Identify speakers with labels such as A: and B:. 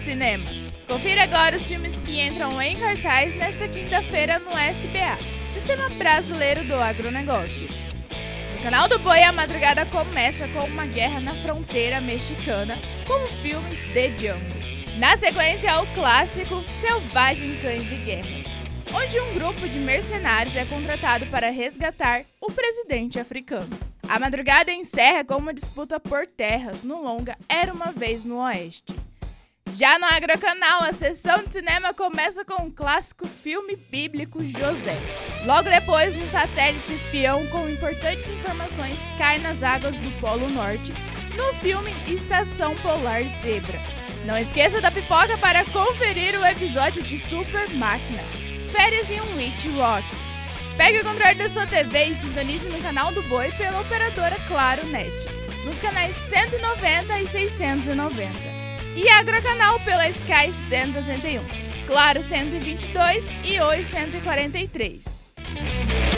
A: cinema. Confira agora os filmes que entram em cartaz nesta quinta-feira no SBA, Sistema Brasileiro do Agronegócio. No canal do Boi, a madrugada começa com uma guerra na fronteira mexicana com o filme The Jungle. Na sequência, o clássico Selvagem Cães de Guerras, onde um grupo de mercenários é contratado para resgatar o presidente africano. A madrugada encerra com uma disputa por terras no longa Era uma Vez no Oeste. Já no Agrocanal, a sessão de cinema começa com o clássico filme bíblico José. Logo depois, um satélite espião com importantes informações cai nas águas do Polo Norte no filme Estação Polar Zebra. Não esqueça da pipoca para conferir o episódio de Super Máquina, Férias em um Witch Rock. Pegue o controle da sua TV e sintonize no canal do Boi pela operadora Claro Net, nos canais 190 e 690. E Agrocanal pela Sky 161, Claro 122 e Oi 143.